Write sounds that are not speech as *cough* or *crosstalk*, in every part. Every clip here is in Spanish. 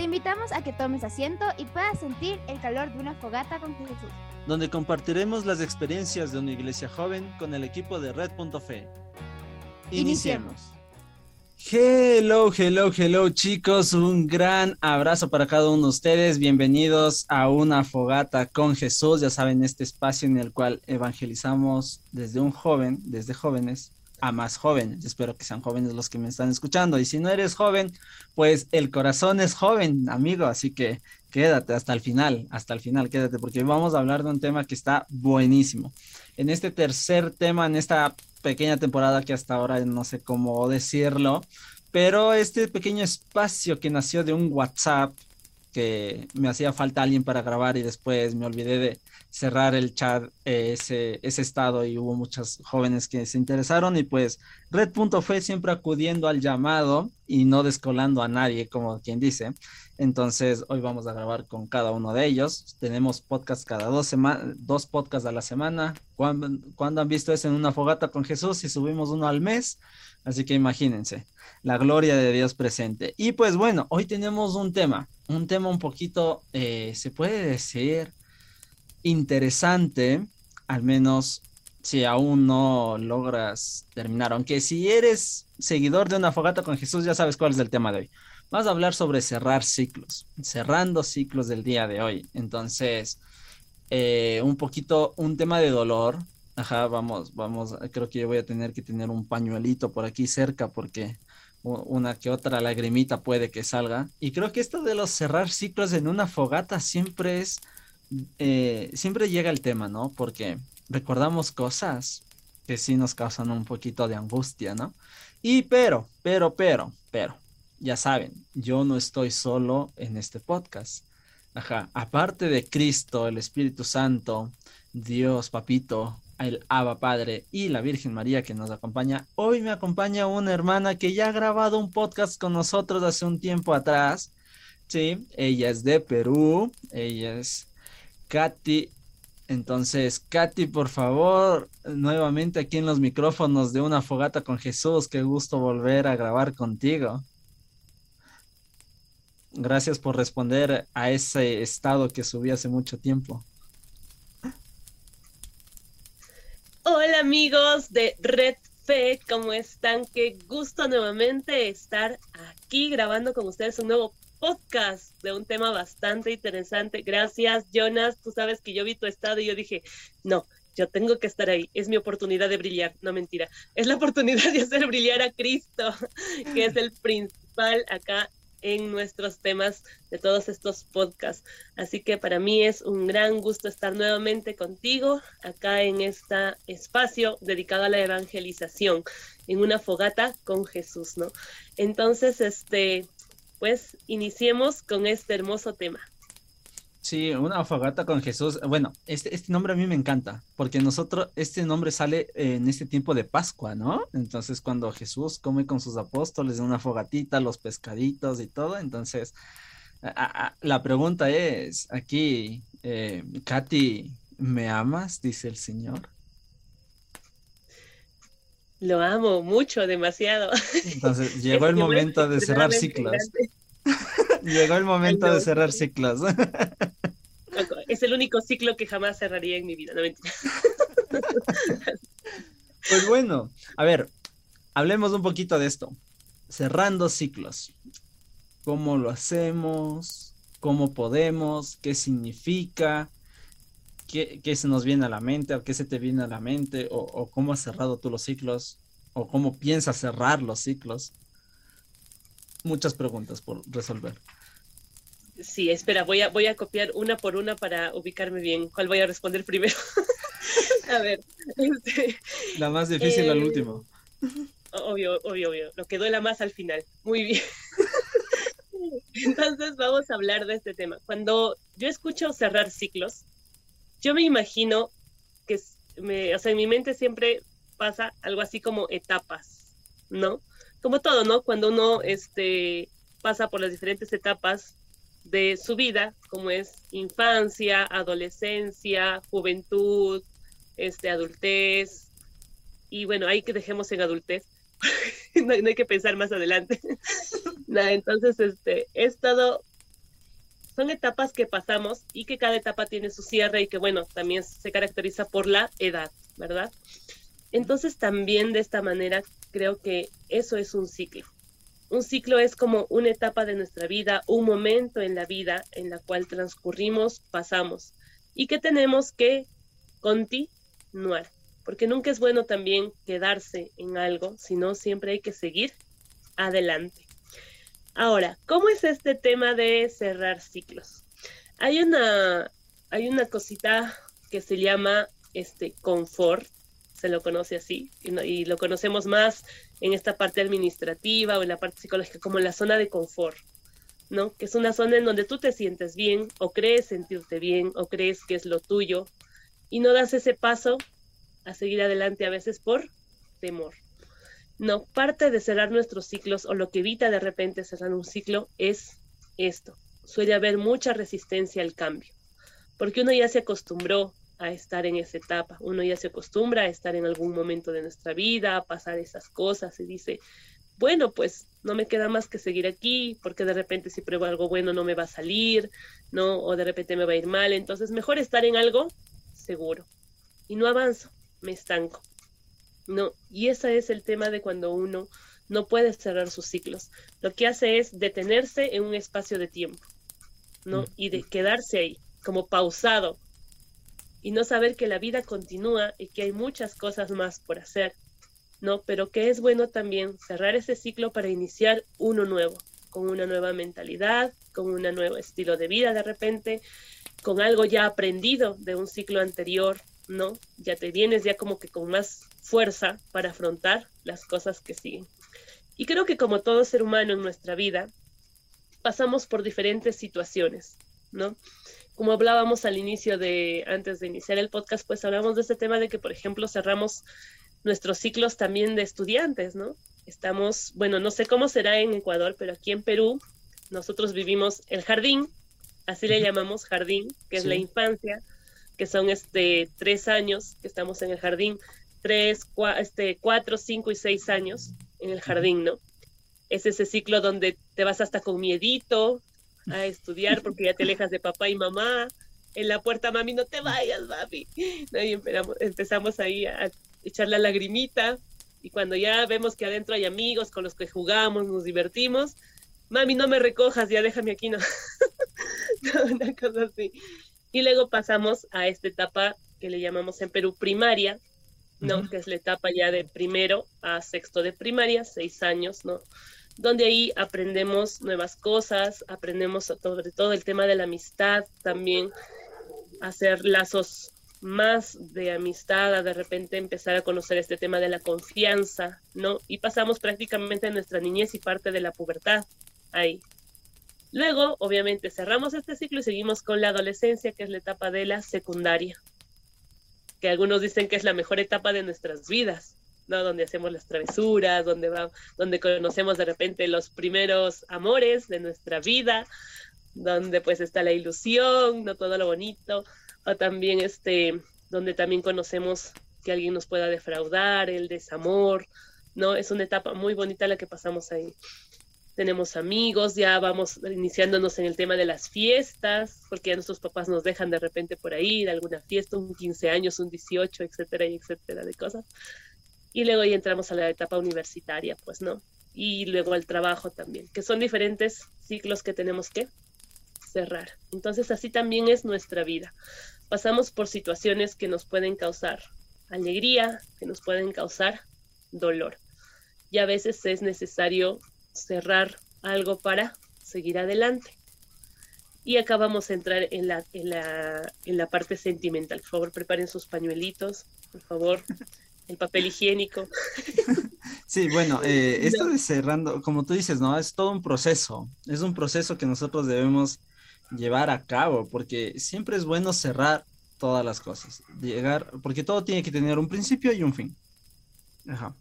Te invitamos a que tomes asiento y puedas sentir el calor de una fogata con Jesús. Donde compartiremos las experiencias de una iglesia joven con el equipo de Red.fe. Iniciemos. Hello, hello, hello chicos, un gran abrazo para cada uno de ustedes, bienvenidos a una fogata con Jesús, ya saben, este espacio en el cual evangelizamos desde un joven, desde jóvenes a más jóvenes, espero que sean jóvenes los que me están escuchando. Y si no eres joven, pues el corazón es joven, amigo, así que quédate hasta el final, hasta el final, quédate porque vamos a hablar de un tema que está buenísimo. En este tercer tema, en esta pequeña temporada que hasta ahora no sé cómo decirlo, pero este pequeño espacio que nació de un WhatsApp que me hacía falta alguien para grabar y después me olvidé de cerrar el chat eh, ese, ese estado y hubo muchos jóvenes que se interesaron y pues Red.fue siempre acudiendo al llamado y no descolando a nadie como quien dice. Entonces hoy vamos a grabar con cada uno de ellos. Tenemos podcast cada dos semanas, dos podcasts a la semana. ¿Cuándo, han visto eso en una fogata con Jesús? Y subimos uno al mes. Así que imagínense, la gloria de Dios presente. Y pues bueno, hoy tenemos un tema, un tema un poquito, eh, se puede decir, interesante, al menos si aún no logras terminar. Aunque si eres seguidor de una fogata con Jesús, ya sabes cuál es el tema de hoy. Vamos a hablar sobre cerrar ciclos, cerrando ciclos del día de hoy. Entonces, eh, un poquito, un tema de dolor. Ajá, vamos, vamos, creo que yo voy a tener que tener un pañuelito por aquí cerca porque una que otra lagrimita puede que salga. Y creo que esto de los cerrar ciclos en una fogata siempre es, eh, siempre llega el tema, ¿no? Porque recordamos cosas que sí nos causan un poquito de angustia, ¿no? Y pero, pero, pero, pero, ya saben, yo no estoy solo en este podcast. Ajá, aparte de Cristo, el Espíritu Santo, Dios, Papito, el Abba Padre y la Virgen María que nos acompaña, hoy me acompaña una hermana que ya ha grabado un podcast con nosotros hace un tiempo atrás. Sí, ella es de Perú, ella es Katy. Entonces, Katy, por favor, nuevamente aquí en los micrófonos de una fogata con Jesús, qué gusto volver a grabar contigo. Gracias por responder a ese estado que subí hace mucho tiempo. Hola amigos de Red Fe, ¿cómo están? Qué gusto nuevamente estar aquí grabando con ustedes un nuevo podcast de un tema bastante interesante. Gracias, Jonas. Tú sabes que yo vi tu estado y yo dije, no, yo tengo que estar ahí. Es mi oportunidad de brillar. No mentira. Es la oportunidad de hacer brillar a Cristo, *laughs* que es el principal acá en nuestros temas de todos estos podcasts. Así que para mí es un gran gusto estar nuevamente contigo acá en este espacio dedicado a la evangelización, en una fogata con Jesús, ¿no? Entonces, este, pues iniciemos con este hermoso tema. Sí, una fogata con Jesús. Bueno, este, este nombre a mí me encanta, porque nosotros, este nombre sale en este tiempo de Pascua, ¿no? Entonces, cuando Jesús come con sus apóstoles una fogatita, los pescaditos y todo, entonces, la pregunta es, aquí, eh, Katy, ¿me amas? Dice el Señor. Lo amo mucho, demasiado. Entonces, *laughs* *laughs* llegó el momento de cerrar ciclos. Llegó el momento de cerrar ciclos. Es el único ciclo que jamás cerraría en mi vida, no mentira. *laughs* Pues bueno, a ver, hablemos un poquito de esto. Cerrando ciclos. ¿Cómo lo hacemos? ¿Cómo podemos? ¿Qué significa? ¿Qué, se nos viene a la mente? ¿O qué se te viene a la mente? ¿O, o cómo has cerrado tú los ciclos? ¿O cómo piensas cerrar los ciclos? muchas preguntas por resolver. Sí, espera, voy a, voy a copiar una por una para ubicarme bien. ¿Cuál voy a responder primero? *laughs* a ver. Este, la más difícil al eh, último. Obvio, obvio, obvio. Lo que duela más al final. Muy bien. *laughs* Entonces vamos a hablar de este tema. Cuando yo escucho cerrar ciclos, yo me imagino que, me, o sea, en mi mente siempre pasa algo así como etapas, ¿no? como todo, ¿no? Cuando uno este, pasa por las diferentes etapas de su vida, como es infancia, adolescencia, juventud, este, adultez, y bueno, ahí que dejemos en adultez, *laughs* no, hay que pensar más adelante. *laughs* entonces, este, he estado son etapas que pasamos y que cada etapa tiene su cierre y que, bueno, también se caracteriza por la edad, ¿verdad? Entonces también de esta manera creo que eso es un ciclo. Un ciclo es como una etapa de nuestra vida, un momento en la vida en la cual transcurrimos, pasamos y que tenemos que continuar, porque nunca es bueno también quedarse en algo, sino siempre hay que seguir adelante. Ahora, ¿cómo es este tema de cerrar ciclos? Hay una, hay una cosita que se llama este confort, se lo conoce así, y, lo conocemos más en esta parte administrativa o en la parte psicológica como la zona de confort, ¿no? Que es una zona en donde tú te sientes bien o crees sentirte bien o crees que es lo tuyo y no das ese paso a seguir adelante a veces por temor. No, parte de cerrar nuestros ciclos o lo que evita de repente cerrar un ciclo es esto. Suele haber mucha resistencia al cambio, porque uno ya se acostumbró a estar en esa etapa, uno ya se acostumbra a estar en algún momento de nuestra vida, a pasar esas cosas y dice, bueno, pues no me queda más que seguir aquí, porque de repente si pruebo algo bueno no me va a salir, ¿no? O de repente me va a ir mal, entonces mejor estar en algo seguro y no avanzo, me estanco. No, y ese es el tema de cuando uno no puede cerrar sus ciclos. Lo que hace es detenerse en un espacio de tiempo, ¿no? Y de quedarse ahí, como pausado, y no saber que la vida continúa y que hay muchas cosas más por hacer, ¿no? Pero que es bueno también cerrar ese ciclo para iniciar uno nuevo, con una nueva mentalidad, con un nuevo estilo de vida de repente, con algo ya aprendido de un ciclo anterior, ¿no? Ya te vienes ya como que con más fuerza para afrontar las cosas que siguen. Y creo que como todo ser humano en nuestra vida, pasamos por diferentes situaciones, ¿no? Como hablábamos al inicio de, antes de iniciar el podcast, pues hablamos de este tema de que, por ejemplo, cerramos nuestros ciclos también de estudiantes, ¿no? Estamos, bueno, no sé cómo será en Ecuador, pero aquí en Perú nosotros vivimos el jardín, así le llamamos jardín, que es la infancia, que son este tres años que estamos en el jardín, tres, este, cuatro, cinco y seis años en el jardín, ¿no? Es ese ciclo donde te vas hasta con miedito a estudiar porque ya te alejas de papá y mamá. En la puerta, mami, no te vayas, *laughs* mami. Y empezamos, ahí a echar la lagrimita. Y cuando ya vemos que adentro hay amigos con los que jugamos, nos divertimos, mami, no me recojas, ya déjame aquí, no. *laughs* Una cosa así. Y luego pasamos a esta etapa que le llamamos en Perú primaria, ¿no? Que es la etapa ya de primero a sexto de primaria, seis años, ¿no? Donde ahí aprendemos nuevas cosas, aprendemos sobre todo el tema de la amistad, también hacer lazos más de amistad, a de repente empezar a conocer este tema de la confianza, ¿no? Y pasamos prácticamente nuestra niñez y parte de la pubertad ahí. Luego, obviamente, cerramos este ciclo y seguimos con la adolescencia, que es la etapa de la secundaria, que algunos dicen que es la mejor etapa de nuestras vidas, ¿no? Donde hacemos las travesuras, donde, va, donde conocemos de repente los primeros amores de nuestra vida, donde pues está la ilusión, no todo lo bonito, o también este, donde también conocemos que alguien nos pueda defraudar, el desamor, ¿no? Es una etapa muy bonita la que pasamos ahí tenemos amigos, ya vamos iniciándonos en el tema de las fiestas, porque ya nuestros papás nos dejan de repente por ahí, de alguna fiesta, un 15 años, un 18, etcétera, y etcétera de cosas. Y luego ya entramos a la etapa universitaria, pues, ¿no? Y luego al trabajo también, que son diferentes ciclos que tenemos que cerrar. Entonces así también es nuestra vida. Pasamos por situaciones que nos pueden causar alegría, que nos pueden causar dolor. Y a veces es necesario cerrar algo para seguir adelante. Y acá vamos a entrar en la, en la, en la parte sentimental. Por favor, preparen sus pañuelitos, por favor, el papel higiénico. *laughs* Sí, bueno, eh, esto de cerrando, como tú dices, ¿no? Es todo un proceso. Es un proceso que nosotros debemos llevar a cabo, porque siempre es bueno cerrar todas las cosas. Llegar, porque todo tiene que tener un principio y un fin. Ajá.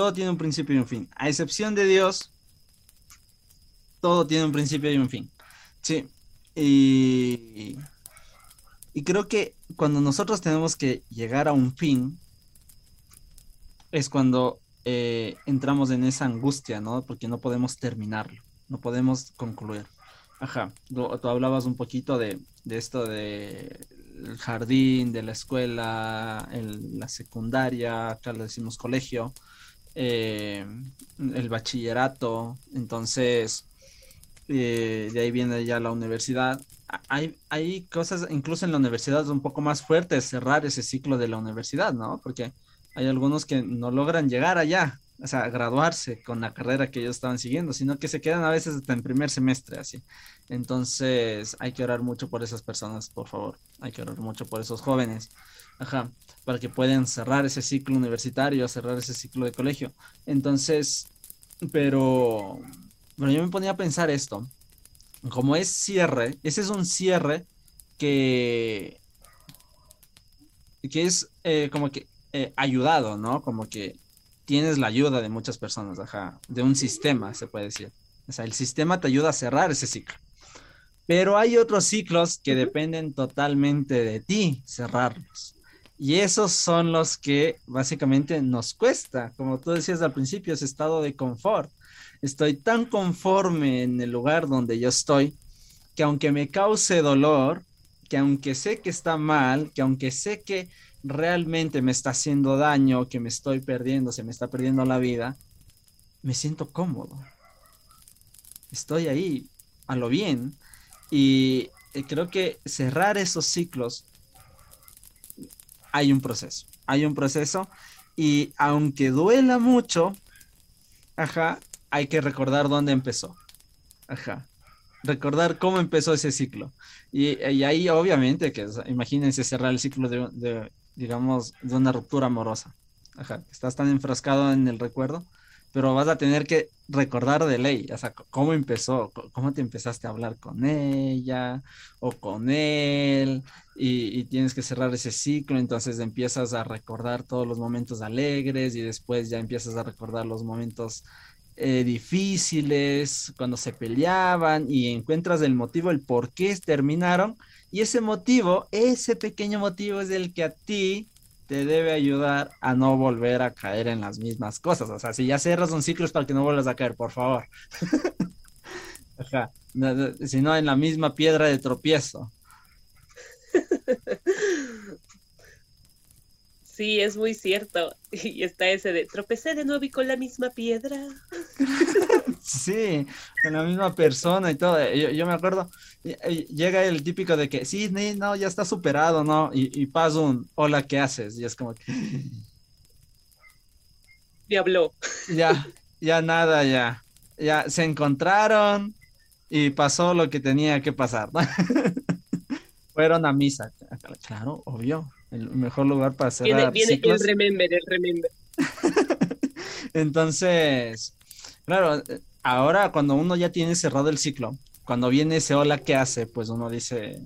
Todo tiene un principio y un fin. A excepción de Dios, todo tiene un principio y un fin. Sí. Y, creo que cuando nosotros tenemos que llegar a un fin, es cuando eh, entramos en esa angustia, ¿no? Porque no podemos terminarlo, no podemos concluir. Ajá, tú, hablabas un poquito de, esto de el jardín, de la escuela, la secundaria, acá le decimos colegio, eh, el bachillerato, entonces eh, de ahí viene ya la universidad. Hay, hay cosas, incluso en la universidad, un poco más fuertes cerrar ese ciclo de la universidad, ¿no? Porque hay algunos que no logran llegar allá, o sea, graduarse con la carrera que ellos estaban siguiendo, sino que se quedan a veces hasta en primer semestre, así. Entonces, hay que orar mucho por esas personas, por favor. Hay que orar mucho por esos jóvenes, ajá, para que puedan cerrar ese ciclo universitario, cerrar ese ciclo de colegio. Entonces, pero, bueno, yo me ponía a pensar esto. Como es cierre, ese es un cierre que, que es eh, como que eh, ayudado, ¿no? Como que tienes la ayuda de muchas personas, ajá, de un sistema, se puede decir. O sea, el sistema te ayuda a cerrar ese ciclo. Pero hay otros ciclos que dependen totalmente de ti cerrarlos. Y esos son los que básicamente nos cuesta, como tú decías al principio, ese estado de confort. Estoy tan conforme en el lugar donde yo estoy que aunque me cause dolor, que aunque sé que está mal, que aunque sé que realmente me está haciendo daño, que me estoy perdiendo, se me está perdiendo la vida, me siento cómodo. Estoy ahí a lo bien. Y eh, creo que cerrar esos ciclos hay un proceso. Hay un proceso. Y aunque duela mucho, ajá, hay que recordar dónde empezó. Ajá. Recordar cómo empezó ese ciclo. Y, ahí, obviamente, que imagínense cerrar el ciclo de, digamos, de una ruptura amorosa. Ajá, estás tan enfrascado en el recuerdo, pero vas a tener que recordar de ley, o sea, cómo empezó, cómo te empezaste a hablar con ella o con él, y, tienes que cerrar ese ciclo, entonces empiezas a recordar todos los momentos alegres y después ya empiezas a recordar los momentos eh, difíciles, cuando se peleaban y encuentras el motivo, el por qué terminaron. Y ese motivo, ese pequeño motivo es el que a ti te debe ayudar a no volver a caer en las mismas cosas. O sea, si ya cerras un ciclo es para que no vuelvas a caer, por favor. *laughs* Ajá. Si no, en la misma piedra de tropiezo. *laughs* Sí, es muy cierto. *laughs* Y está ese de tropecé de nuevo y con la misma piedra. Sí, con la misma persona y todo. Yo, me acuerdo, llega el típico de que, sí, no, ya está superado, ¿no? Y, y pasa un, hola, ¿qué haces? Y es como que... Habló. Ya, *laughs* ya nada, ya. Ya se encontraron y pasó lo que tenía que pasar. *laughs* Fueron a misa. Claro, obvio el mejor lugar para cerrar viene, viene el remember, el remember. *laughs* Entonces, claro, ahora cuando uno ya tiene cerrado el ciclo, cuando viene ese hola, ¿qué hace? Pues uno dice,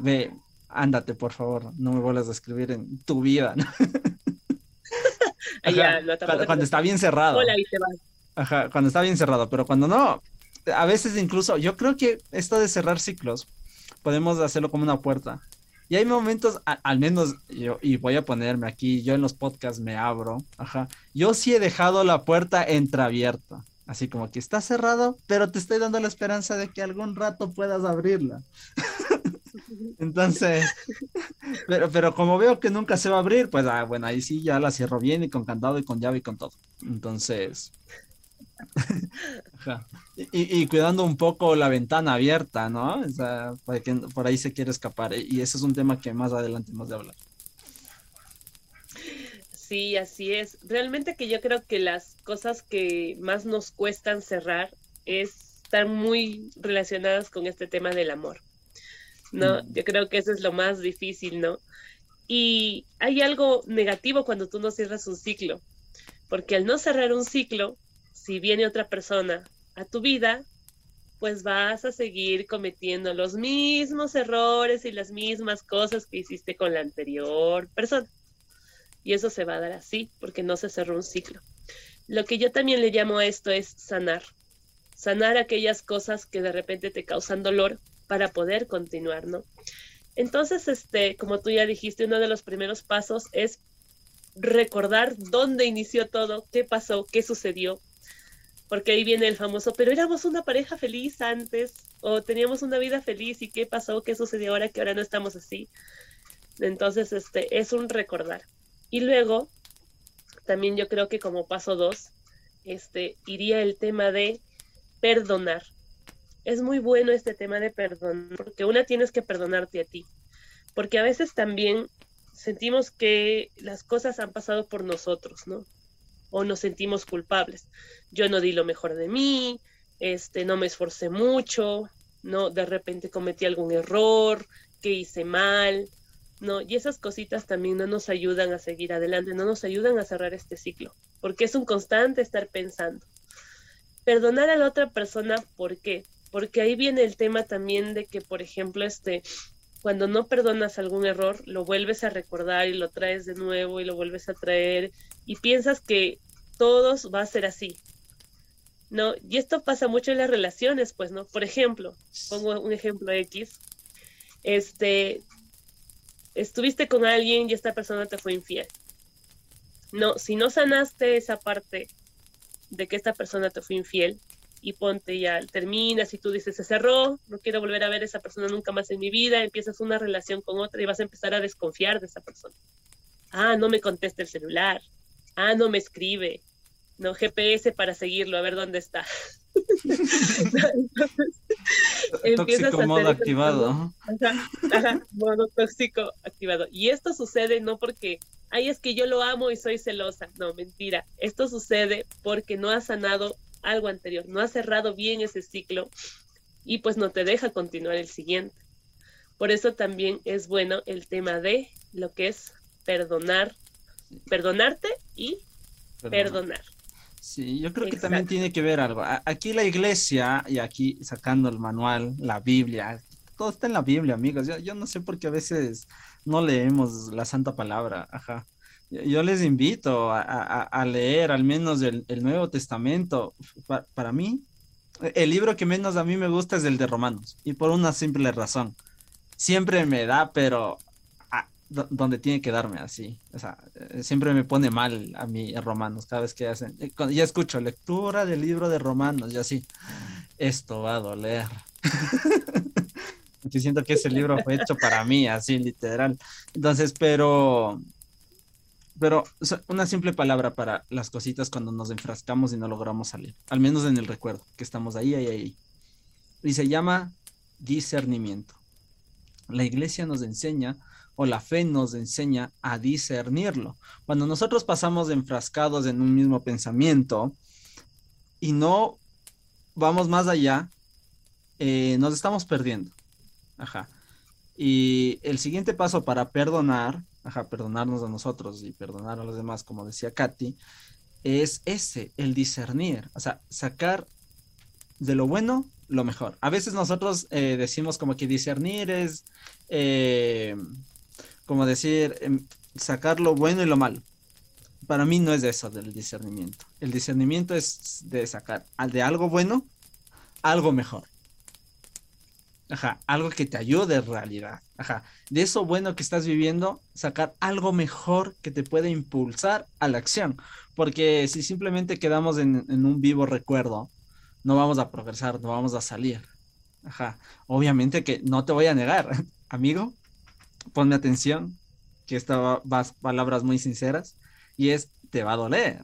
ve, ándate, por favor, no me vuelvas a escribir en tu vida. *laughs* cuando, está bien cerrado. Hola y te vas. Ajá, cuando está bien cerrado, pero cuando no, a veces incluso, yo creo que esto de cerrar ciclos, podemos hacerlo como una puerta. Y hay momentos, al menos yo, y voy a ponerme aquí, yo en los podcasts me abro, ajá. Yo sí he dejado la puerta entreabierta, así como que está cerrado, pero te estoy dando la esperanza de que algún rato puedas abrirla. *laughs* Entonces, pero, pero como veo que nunca se va a abrir, pues ah, bueno, ahí sí ya la cierro bien y con candado y con llave y con todo. Entonces, y, cuidando un poco la ventana abierta, ¿no? O sea, que por ahí se quiere escapar. Y ese es un tema que más adelante hemos de hablar. Sí, así es. Realmente que yo creo que las cosas que más nos cuestan cerrar es, están muy relacionadas con este tema del amor. ¿No? Mm. Yo creo que eso es lo más difícil, ¿no? Y hay algo negativo cuando tú no cierras un ciclo, porque al no cerrar un ciclo, si viene otra persona a tu vida, pues vas a seguir cometiendo los mismos errores y las mismas cosas que hiciste con la anterior persona. Y eso se va a dar así porque no se cerró un ciclo. Lo que yo también le llamo a esto es sanar. Sanar aquellas cosas que de repente te causan dolor para poder continuar, ¿no? Entonces, este, como tú ya dijiste, uno de los primeros pasos es recordar dónde inició todo, qué pasó, qué sucedió, porque ahí viene el famoso, pero éramos una pareja feliz antes, o teníamos una vida feliz, y qué pasó, qué sucedió ahora que ahora no estamos así. Entonces, este, es un recordar. Y luego, también yo creo que como paso dos, este, iría el tema de perdonar. Es muy bueno este tema de perdón, porque una tienes que perdonarte a ti, porque a veces también sentimos que las cosas han pasado por nosotros, ¿no? O nos sentimos culpables. Yo no di lo mejor de mí, este, no me esforcé mucho, no, de repente cometí algún error, que hice mal, ¿no? Y esas cositas también no nos ayudan a seguir adelante, no nos ayudan a cerrar este ciclo, porque es un constante estar pensando. Perdonar a la otra persona, ¿por qué? Porque ahí viene el tema también de que, por ejemplo, este, cuando no perdonas algún error, lo vuelves a recordar y lo traes de nuevo y lo vuelves a traer y piensas que todos va a ser así. ¿No? Y esto pasa mucho en las relaciones, pues, ¿no? Por ejemplo, pongo un ejemplo X. Este, estuviste con alguien y esta persona te fue infiel. No, si no sanaste esa parte de que esta persona te fue infiel y ponte ya, terminas y tú dices, se cerró, no quiero volver a ver a esa persona nunca más en mi vida, empiezas una relación con otra y vas a empezar a desconfiar de esa persona. Ah, no me contesta el celular. Ah, no me escribe. No, GPS para seguirlo, a ver dónde está. *laughs* *laughs* tóxico modo activado. modo tóxico activado. Y esto sucede no porque, ay, es que yo lo amo y soy celosa. No, mentira. Esto sucede porque no has sanado algo anterior, no has cerrado bien ese ciclo y pues no te deja continuar el siguiente. Por eso también es bueno el tema de lo que es perdonar, perdonarte y perdonar. Sí, yo creo que también tiene que ver algo. Aquí la iglesia, y aquí sacando el manual, la Biblia, todo está en la Biblia, amigos. Yo, yo no sé por qué a veces no leemos la santa palabra. Ajá. Yo les invito a, leer al menos el, Nuevo Testamento. para mí, el libro que menos a mí me gusta es el de Romanos, y por una simple razón. Siempre me da, pero donde tiene que darme así. O sea, eh, siempre me pone mal a mí Romanos cada vez que hacen. Eh, ya escucho lectura del libro de Romanos y así. Esto va a doler. *laughs* Yo siento que ese libro fue hecho para mí, así literal. Entonces, pero. Pero una simple palabra para las cositas cuando nos enfrascamos y no logramos salir. Al menos en el recuerdo, que estamos ahí, ahí, ahí. Y se llama discernimiento. La iglesia nos enseña o la fe nos enseña a discernirlo. Cuando nosotros pasamos enfrascados en un mismo pensamiento y no vamos más allá, eh, nos estamos perdiendo. Ajá. Y el siguiente paso para perdonar, ajá, perdonarnos a nosotros y perdonar a los demás, como decía Katy, es ese, el discernir, o sea, sacar de lo bueno lo mejor. A veces nosotros eh, decimos como que discernir es eh, como decir, em, sacar lo bueno y lo malo. Para mí no es eso del discernimiento. El discernimiento es de sacar de algo bueno algo mejor. Ajá, algo que te ayude en realidad. Ajá, de eso bueno que estás viviendo, sacar algo mejor que te pueda impulsar a la acción. Porque si simplemente quedamos en un vivo recuerdo, no vamos a progresar, no vamos a salir. Ajá, obviamente que no te voy a negar, *laughs* amigo, ponme atención, que esta vas palabras muy sinceras, y es, te va a doler,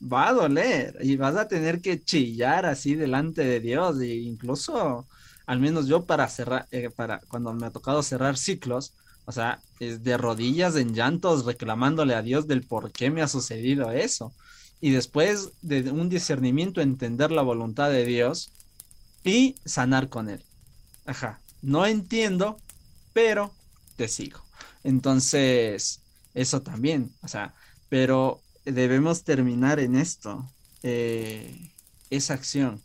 va a doler, y vas a tener que chillar así delante de Dios, e incluso, al menos yo para cerrar, eh, para cuando me ha tocado cerrar ciclos, o sea, es de rodillas en llantos reclamándole a Dios del por qué me ha sucedido eso. Y después de un discernimiento, entender la voluntad de Dios y sanar con él. Ajá, no entiendo, pero te sigo. Entonces, eso también, o sea, pero debemos terminar en esto, eh, esa acción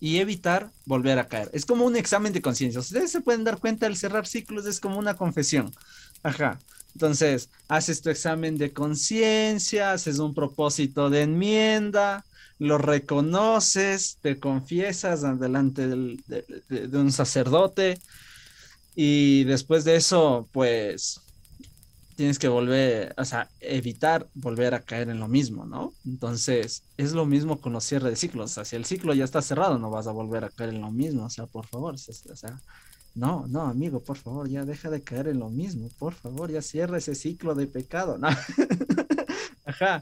y evitar volver a caer. Es como un examen de conciencia. Ustedes se pueden dar cuenta, al cerrar ciclos es como una confesión. Ajá. Entonces, haces tu examen de conciencia, haces un propósito de enmienda, lo reconoces, te confiesas delante de, un sacerdote, y después de eso, pues tienes que volver, o sea, evitar volver a caer en lo mismo, ¿no? Entonces, es lo mismo con los cierres de ciclos. O sea, si el ciclo ya está cerrado, no vas a volver a caer en lo mismo. O sea, por favor, o sea, no, no, amigo, por favor, ya deja de caer en lo mismo. Por favor, ya cierra ese ciclo de pecado. ¿no? *laughs* Ajá.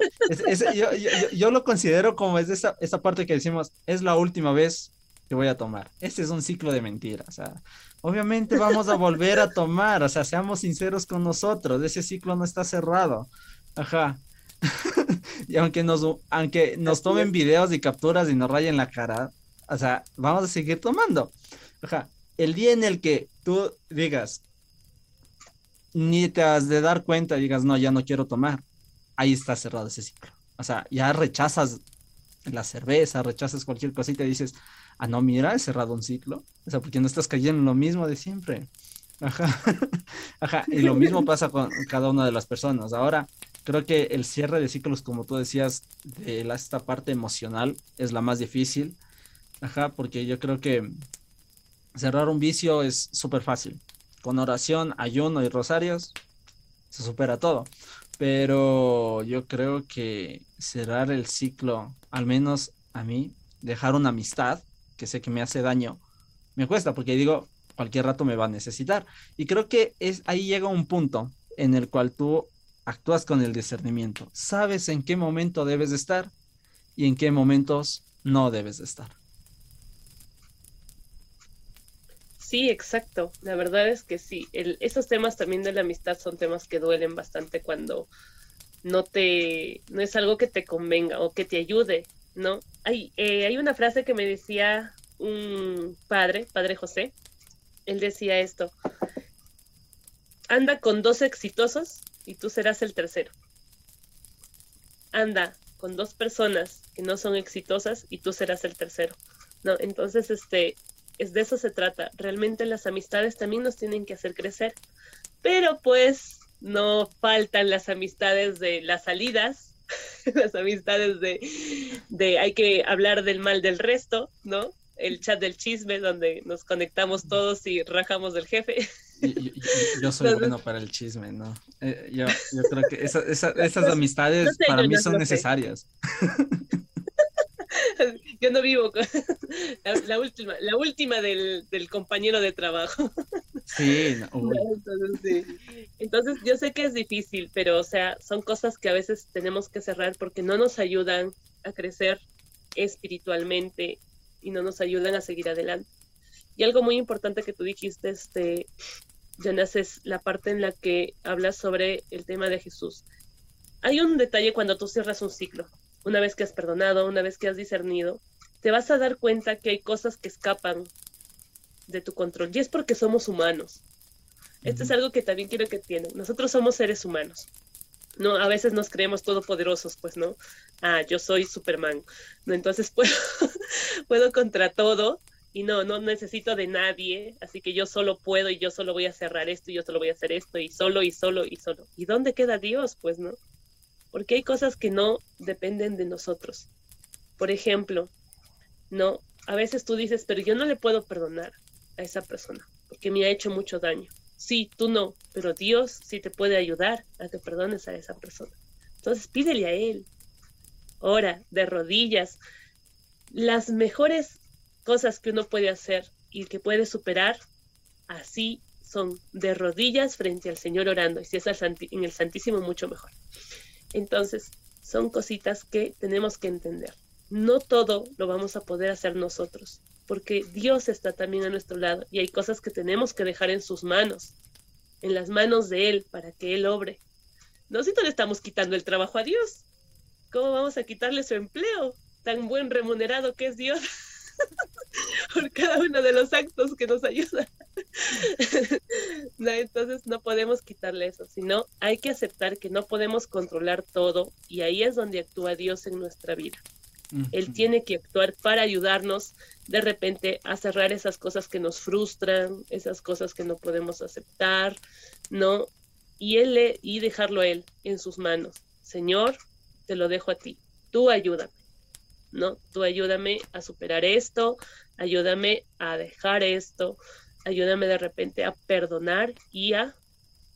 yo, lo considero como es esa, esa parte que decimos, es la última vez que voy a tomar. Este es un ciclo de mentiras. O sea, obviamente vamos a volver a tomar. O sea, seamos sinceros con nosotros. Ese ciclo no está cerrado. Ajá. *laughs* y aunque nos, aunque nos tomen videos y capturas y nos rayen la cara, o sea, vamos a seguir tomando. Ajá. El día en el que tú digas, ni te has de dar cuenta digas, no, ya no quiero tomar, ahí está cerrado ese ciclo. O sea, ya rechazas la cerveza, rechazas cualquier cosita y dices, ah, no, mira, he cerrado un ciclo. O sea, porque no estás cayendo en lo mismo de siempre. Ajá, *laughs* ajá. Y lo mismo *laughs* pasa con cada una de las personas. Ahora, creo que el cierre de ciclos, como tú decías, de esta parte emocional es la más difícil. Ajá, porque yo creo que cerrar un vicio es súper fácil. Con oración, ayuno y rosarios, se supera todo. Pero yo creo que cerrar el ciclo, al menos a mí, dejar una amistad que sé que me hace daño, me cuesta porque digo, cualquier rato me va a necesitar. Y creo que es ahí llega un punto en el cual tú actúas con el discernimiento. Sabes en qué momento debes de estar y en qué momentos no debes de estar. Sí, exacto. La verdad es que sí. esos temas también de la amistad son temas que duelen bastante cuando no te, no es algo que te convenga o que te ayude, ¿no? Hay, eh, hay una frase que me decía un padre, padre José. Él decía esto: anda con dos exitosos y tú serás el tercero. Anda con dos personas que no son exitosas y tú serás el tercero. ¿no? Entonces, este, es de eso se trata. Realmente las amistades también nos tienen que hacer crecer. Pero pues no faltan las amistades de las salidas, *laughs* las amistades de, de hay que hablar del mal del resto, ¿no? El chat del chisme donde nos conectamos todos y rajamos del jefe. Yo, soy bueno para el chisme, ¿no? Eh, yo, creo que *laughs* esas amistades para mí son necesarias. *laughs* *laughs* yo no vivo con *laughs* la, última, la última del, compañero de trabajo. *laughs* Sí, Entonces, yo sé que es difícil, pero o sea, son cosas que a veces tenemos que cerrar porque no nos ayudan a crecer espiritualmente y no nos ayudan a seguir adelante. Y algo muy importante que tú dijiste, este, Jonas, es la parte en la que hablas sobre el tema de Jesús. Hay un detalle cuando tú cierras un ciclo una vez que has perdonado, una vez que has discernido, te vas a dar cuenta que hay cosas que escapan de tu control. Y es porque somos humanos. Esto es algo que también quiero que entiendan. Nosotros somos seres humanos. No, a veces nos creemos todopoderosos, pues, ¿no? Ah, yo soy Superman. No, entonces *laughs* puedo, puedo contra todo y no, no necesito de nadie, así que yo solo puedo y yo solo voy a cerrar esto y yo solo voy a hacer esto y solo y solo y solo. ¿Y dónde queda Dios? Pues, ¿no? Porque hay cosas que no dependen de nosotros. Por ejemplo, no, a veces tú dices, pero yo no le puedo perdonar a esa persona porque me ha hecho mucho daño. Sí, tú no, pero Dios sí te puede ayudar a que perdones a esa persona. Entonces pídele a Él. Ora, de rodillas. Las mejores cosas que uno puede hacer y que puede superar, así son de rodillas frente al Señor orando. Y si es en el Santísimo, mucho mejor. Entonces, son cositas que tenemos que entender. No todo lo vamos a poder hacer nosotros, porque Dios está también a nuestro lado y hay cosas que tenemos que dejar en sus manos, en las manos de Él, para que Él obre. No si no le estamos quitando el trabajo a Dios. ¿Cómo vamos a quitarle su empleo? Tan buen remunerado que es Dios *laughs* por cada uno de los actos que nos ayuda. *laughs* entonces no podemos quitarle eso, sino hay que aceptar que no podemos controlar todo y ahí es donde actúa Dios en nuestra vida. Él tiene que actuar para ayudarnos de repente a cerrar esas cosas que nos frustran, esas cosas que no podemos aceptar, ¿no? Y él y dejarlo a él en sus manos. Señor, te lo dejo a ti. Tú ayúdame. ¿No? Tú ayúdame a superar esto, ayúdame a dejar esto, ayúdame de repente a perdonar y a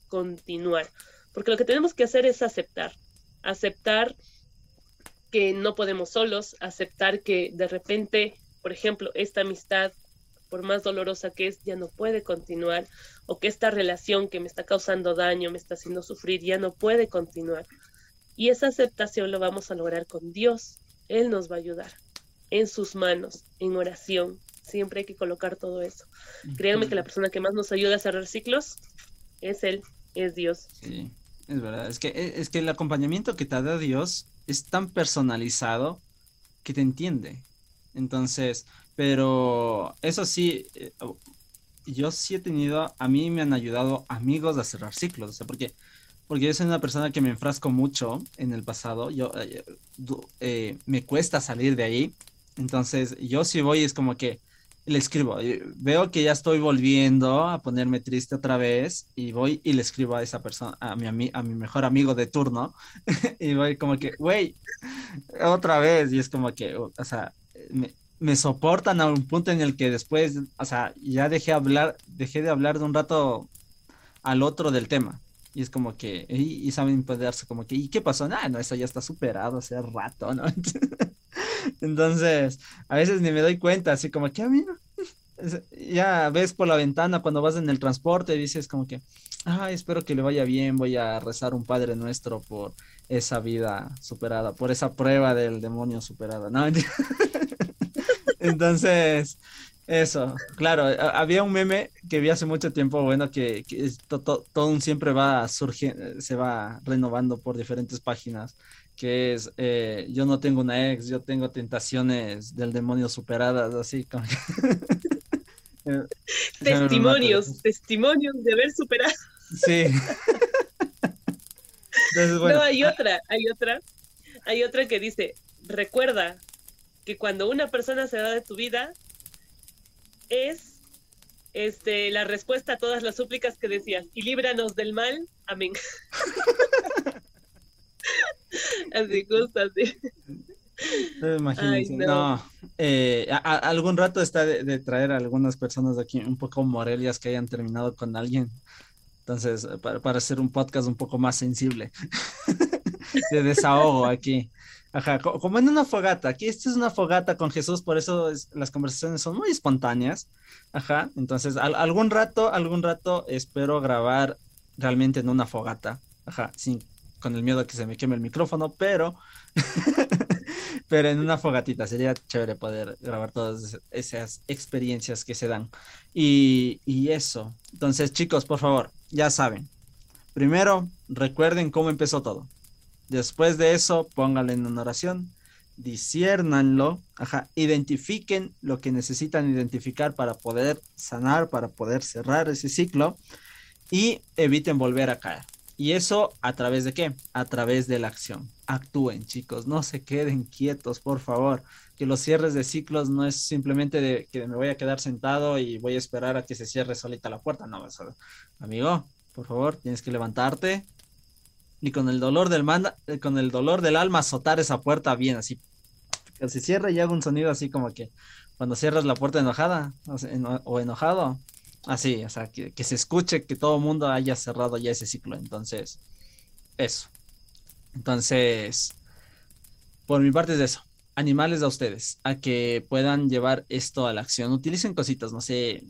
continuar. Porque lo que tenemos que hacer es aceptar, aceptar que no podemos solos, aceptar que de repente, por ejemplo, esta amistad, por más dolorosa que es, ya no puede continuar, o que esta relación que me está causando daño, me está haciendo sufrir, ya no puede continuar. Y esa aceptación lo vamos a lograr con Dios. Él nos va a ayudar en sus manos, en oración. Siempre hay que colocar todo eso. Créanme que la persona que más nos ayuda a cerrar ciclos es Él, es Dios. Sí, es verdad. Es que, es que el acompañamiento que te da Dios es tan personalizado que te entiende. Entonces, pero eso sí, eh, yo sí he tenido, a mí me han ayudado amigos a cerrar ciclos, o sea, porque, porque yo soy una persona que me enfrasco mucho en el pasado, yo, eh, eh, me cuesta salir de ahí, entonces yo si voy es como que le escribo, veo que ya estoy volviendo a ponerme triste otra vez y voy y le escribo a esa persona, a mi, a mi mejor amigo de turno *laughs* y voy como que, güey, otra vez y es como que, o sea, me, me, soportan a un punto en el que después, o sea, ya dejé hablar, dejé de hablar de un rato al otro del tema. Y es como que, y, saben poderse como que, ¿y qué pasó? Ah, no, eso ya está superado hace rato, ¿no? *laughs* Entonces, a veces ni me doy cuenta, así como que, ah, mí ya ves por la ventana cuando vas en el transporte y dices como que, ay, espero que le vaya bien, voy a rezar un Padre Nuestro por esa vida superada, por esa prueba del demonio superada, ¿no? *laughs* Entonces, eso, claro, había un meme que vi hace mucho tiempo, bueno, que, todo un siempre va surgiendo, se va renovando por diferentes páginas que es eh, yo no tengo una ex, yo tengo tentaciones del demonio superadas, así como... *laughs* testimonios, testimonios de haber superado. Sí. *laughs* No, hay otra, hay otra, hay otra que dice, recuerda que cuando una persona se va de tu vida, es este, la respuesta a todas las súplicas que decías, y líbranos del mal, amén. *laughs* así, justo así. Imagínense. no, eh, algún rato está de, traer a algunas personas de aquí un poco morelias que hayan terminado con alguien. Entonces, para, para hacer un podcast un poco más sensible *laughs* de desahogo aquí. Ajá, como en una fogata. Aquí esta es una fogata con Jesús, por eso las conversaciones son muy espontáneas. Ajá, entonces algún rato, algún rato espero grabar realmente en una fogata. Ajá, sin con el miedo a que se me queme el micrófono, pero, *laughs* pero en una fogatita sería chévere poder grabar todas esas experiencias que se dan. Y, y eso. Entonces, chicos, por favor, ya saben. Primero, recuerden cómo empezó todo. Después de eso, pónganlo en una oración, disciernanlo, ajá, identifiquen lo que necesitan identificar para poder sanar, para poder cerrar ese ciclo y eviten volver a caer. Y eso a través de qué? A través de la acción. Actúen, chicos, no se queden quietos, por favor. Que los cierres de ciclos no es simplemente de que me voy a quedar sentado y voy a esperar a que se cierre solita la puerta. No, amigo, por favor, tienes que levantarte y con el dolor del manda, eh, con el dolor del alma azotar esa puerta bien así. Que se cierra y haga un sonido así como que cuando cierras la puerta enojada o enojado, Así, o sea, que, se escuche que todo el mundo haya cerrado ya ese ciclo. Entonces, eso. Entonces, por mi parte es eso. Animales a ustedes, a que puedan llevar esto a la acción. Utilicen cositas, no sé,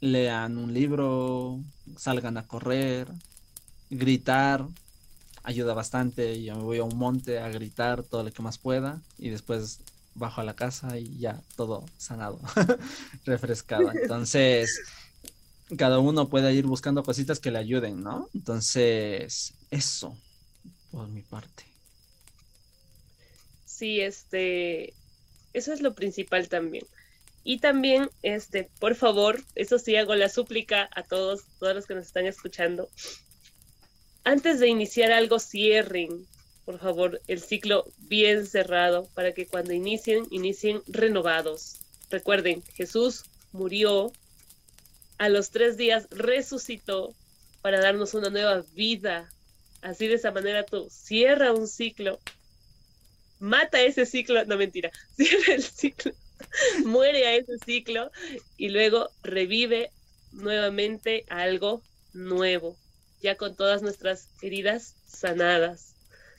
lean un libro, salgan a correr, gritar, ayuda bastante. Yo me voy a un monte a gritar todo lo que más pueda y después bajo a la casa y ya todo sanado, *laughs* refrescado. *laughs* Entonces, cada uno pueda ir buscando cositas que le ayuden, ¿no? Entonces, eso, por mi parte. Sí, este, eso es lo principal también. Y también, este, por favor, eso sí hago la súplica a todos, todos los que nos están escuchando. Antes de iniciar algo, cierren, por favor, el ciclo bien cerrado para que cuando inicien, inicien renovados. Recuerden, Jesús murió a los tres días resucitó para darnos una nueva vida. Así de esa manera tú cierra un ciclo, mata ese ciclo, no mentira, *laughs* cierra el ciclo, muere a ese ciclo y luego revive nuevamente algo nuevo. Ya con todas nuestras heridas sanadas.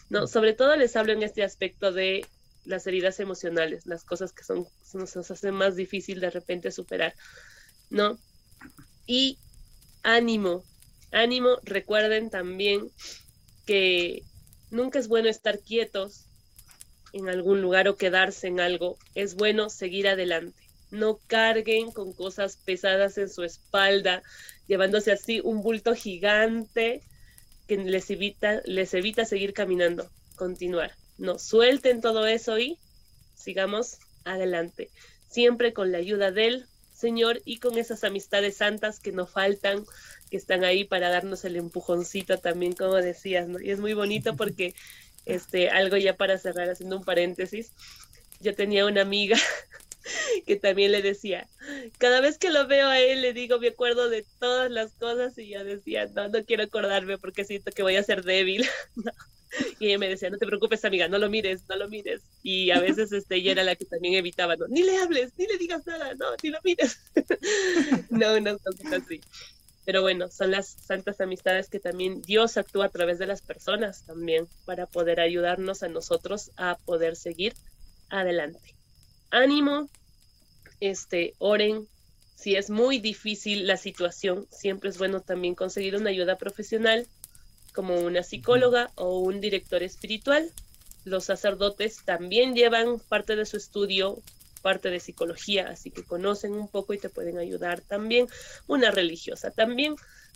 No, sobre todo les hablo en este aspecto de las heridas emocionales, las cosas que son, nos, hacen más difícil de repente superar, ¿no? Y ánimo, ánimo, recuerden también que nunca es bueno estar quietos en algún lugar o quedarse en algo, es bueno seguir adelante. No carguen con cosas pesadas en su espalda, llevándose así un bulto gigante que les evita, les evita seguir caminando, continuar. No, suelten todo eso y sigamos adelante, siempre con la ayuda del Señor y con esas amistades santas que nos faltan, que están ahí para darnos el empujoncito también, como decías, ¿no? Y es muy bonito porque, este, algo ya para cerrar, haciendo un paréntesis, yo tenía una amiga *laughs* que también le decía, cada vez que lo veo a él le digo, me acuerdo de todas las cosas y yo decía, no, no quiero acordarme porque siento que voy a ser débil. *laughs* Y ella me decía, no te preocupes, amiga, no lo mires, no lo mires. Y a veces este, ella era la que también evitaba, no, ni le hables, ni le digas nada, no, ni lo mires. *laughs* no, no, no, así. Pero bueno, son las santas amistades que también Dios actúa a través de las personas también para poder ayudarnos a nosotros a poder seguir adelante. Ánimo, este, oren. Si es muy difícil la situación, siempre es bueno también conseguir una ayuda profesional como una psicóloga o un director espiritual. Los sacerdotes también llevan parte de su estudio, parte de psicología, así que conocen un poco y te pueden ayudar también. Una religiosa también,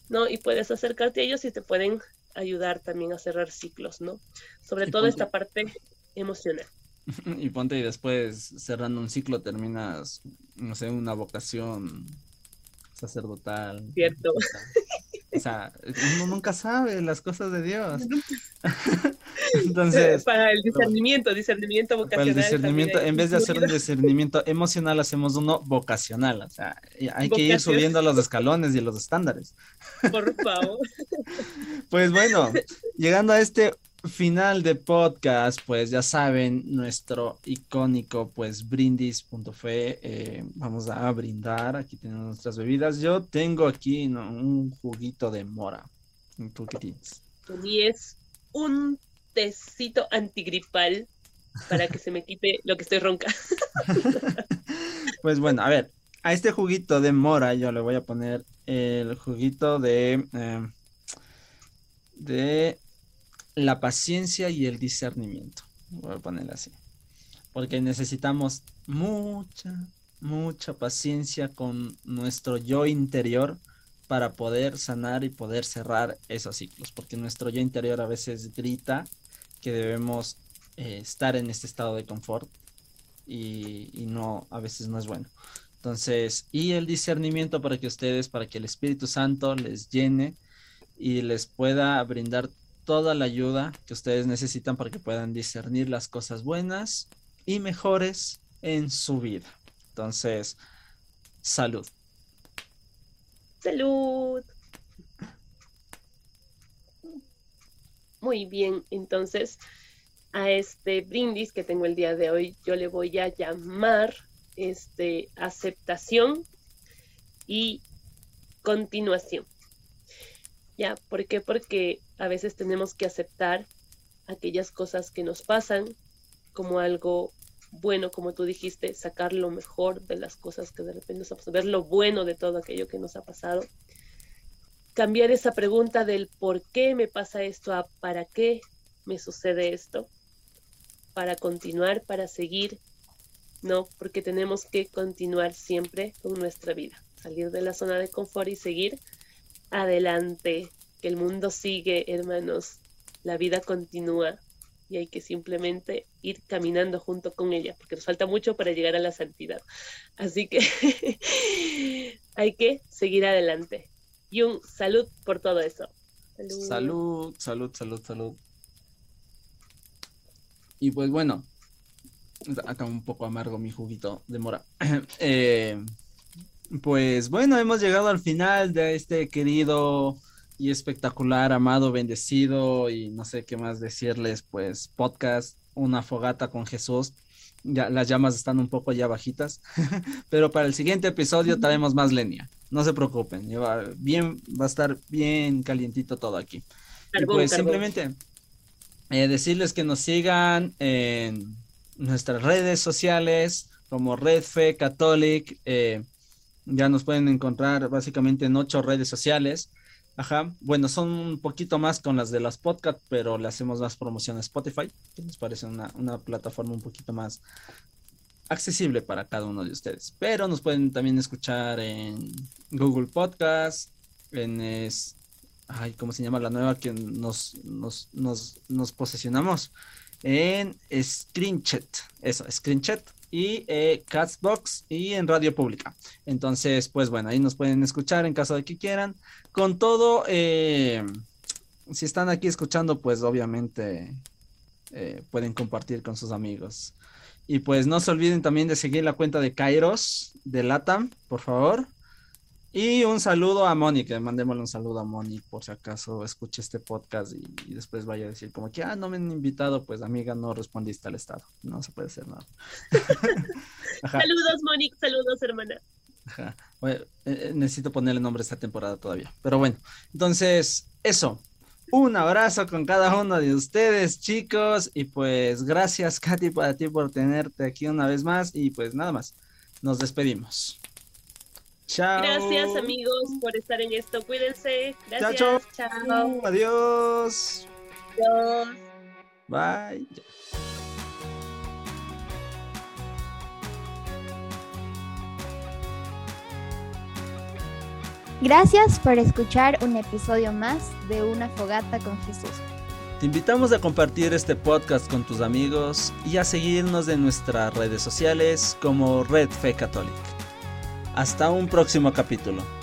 ¿no? Y puedes acercarte a ellos y te pueden ayudar también a cerrar ciclos, ¿no? Sobre todo esta parte emocional. *laughs* Y ponte y después cerrando un ciclo terminas, no sé, una vocación sacerdotal. Cierto. O sea, uno nunca sabe las cosas de Dios. *laughs* Entonces. Para el discernimiento, discernimiento vocacional. Para el discernimiento, en vez de hacer un discernimiento emocional, hacemos uno vocacional. O sea, hay que ir subiendo los escalones y los estándares. Por favor. *laughs* Pues bueno, llegando a este final de podcast, pues ya saben, nuestro icónico, pues brindis.fe, eh, vamos a brindar, aquí tenemos nuestras bebidas. Yo tengo aquí un juguito de mora, un Y es un tecito antigripal para que se me quite lo que estoy ronca. *laughs* pues bueno, a ver, a este juguito de mora yo le voy a poner el juguito de... Eh, de la paciencia y el discernimiento. Voy a ponerlo así. Porque necesitamos mucha, mucha paciencia con nuestro yo interior para poder sanar y poder cerrar esos ciclos. Porque nuestro yo interior a veces grita que debemos eh, estar en este estado de confort y, y no, a veces no es bueno. Entonces, y el discernimiento para que ustedes, para que el Espíritu Santo les llene y les pueda brindar toda la ayuda que ustedes necesitan para que puedan discernir las cosas buenas y mejores en su vida. Entonces, salud. Salud. Muy bien, entonces a este brindis que tengo el día de hoy, yo le voy a llamar este aceptación y continuación. ¿Ya? ¿Por qué? Porque a veces tenemos que aceptar aquellas cosas que nos pasan como algo bueno, como tú dijiste, sacar lo mejor de las cosas que de repente nos ha pasado, ver lo bueno de todo aquello que nos ha pasado. Cambiar esa pregunta del por qué me pasa esto a para qué me sucede esto, para continuar, para seguir, ¿no? Porque tenemos que continuar siempre con nuestra vida, salir de la zona de confort y seguir adelante, que el mundo sigue, hermanos, la vida continúa y hay que simplemente ir caminando junto con ella, porque nos falta mucho para llegar a la santidad. Así que *laughs* hay que seguir adelante. Y un salud por todo eso. Salud, salud, salud, salud. Y pues bueno, acá un poco amargo mi juguito de mora. *clears throat* Eh, pues bueno, hemos llegado al final de este querido y espectacular, amado, bendecido y no sé qué más decirles, pues podcast, una fogata con Jesús. Ya, las llamas están un poco ya bajitas, *laughs* pero para el siguiente episodio traemos más leña. No se preocupen, va, bien, va a estar bien calientito todo aquí. y pues simplemente eh, decirles que nos sigan en nuestras redes sociales como Red Fe Catholic. Eh, ya nos pueden encontrar básicamente en ocho redes sociales. Ajá, bueno, son un poquito más con las de las podcast, pero le hacemos más promoción a Spotify, que nos parece una, una plataforma un poquito más accesible para cada uno de ustedes. Pero nos pueden también escuchar en Google Podcast, en es, ay, ¿cómo se llama la nueva que nos, nos, nos, nos posesionamos? En Screenchat, eso, Screenchat y eh, Catsbox y en Radio Pública. Entonces, pues bueno, ahí nos pueden escuchar en caso de que quieran. Con todo, eh, si están aquí escuchando, pues obviamente eh, pueden compartir con sus amigos. Y pues no se olviden también de seguir la cuenta de Kairos de Latam, por favor. Y un saludo a Mónica, mandémosle un saludo a Mónica por si acaso escuche este podcast y, después vaya a decir como que, ah, no me han invitado, pues amiga, no respondiste al estado, no se puede hacer nada. *laughs* saludos Mónica, saludos hermana. Eh, eh, necesito ponerle nombre a esta temporada todavía, pero bueno, entonces eso, un abrazo con cada uno de ustedes, chicos, y pues gracias, Katy, para ti por tenerte aquí una vez más, y pues nada más, nos despedimos. Chao. Gracias amigos por estar en esto. Cuídense. Gracias. Chao. Adiós. Adiós. Bye. Gracias por escuchar un episodio más de Una Fogata con Jesús. Te invitamos a compartir este podcast con tus amigos y a seguirnos en nuestras redes sociales como Red Fe Católica. Hasta un próximo capítulo.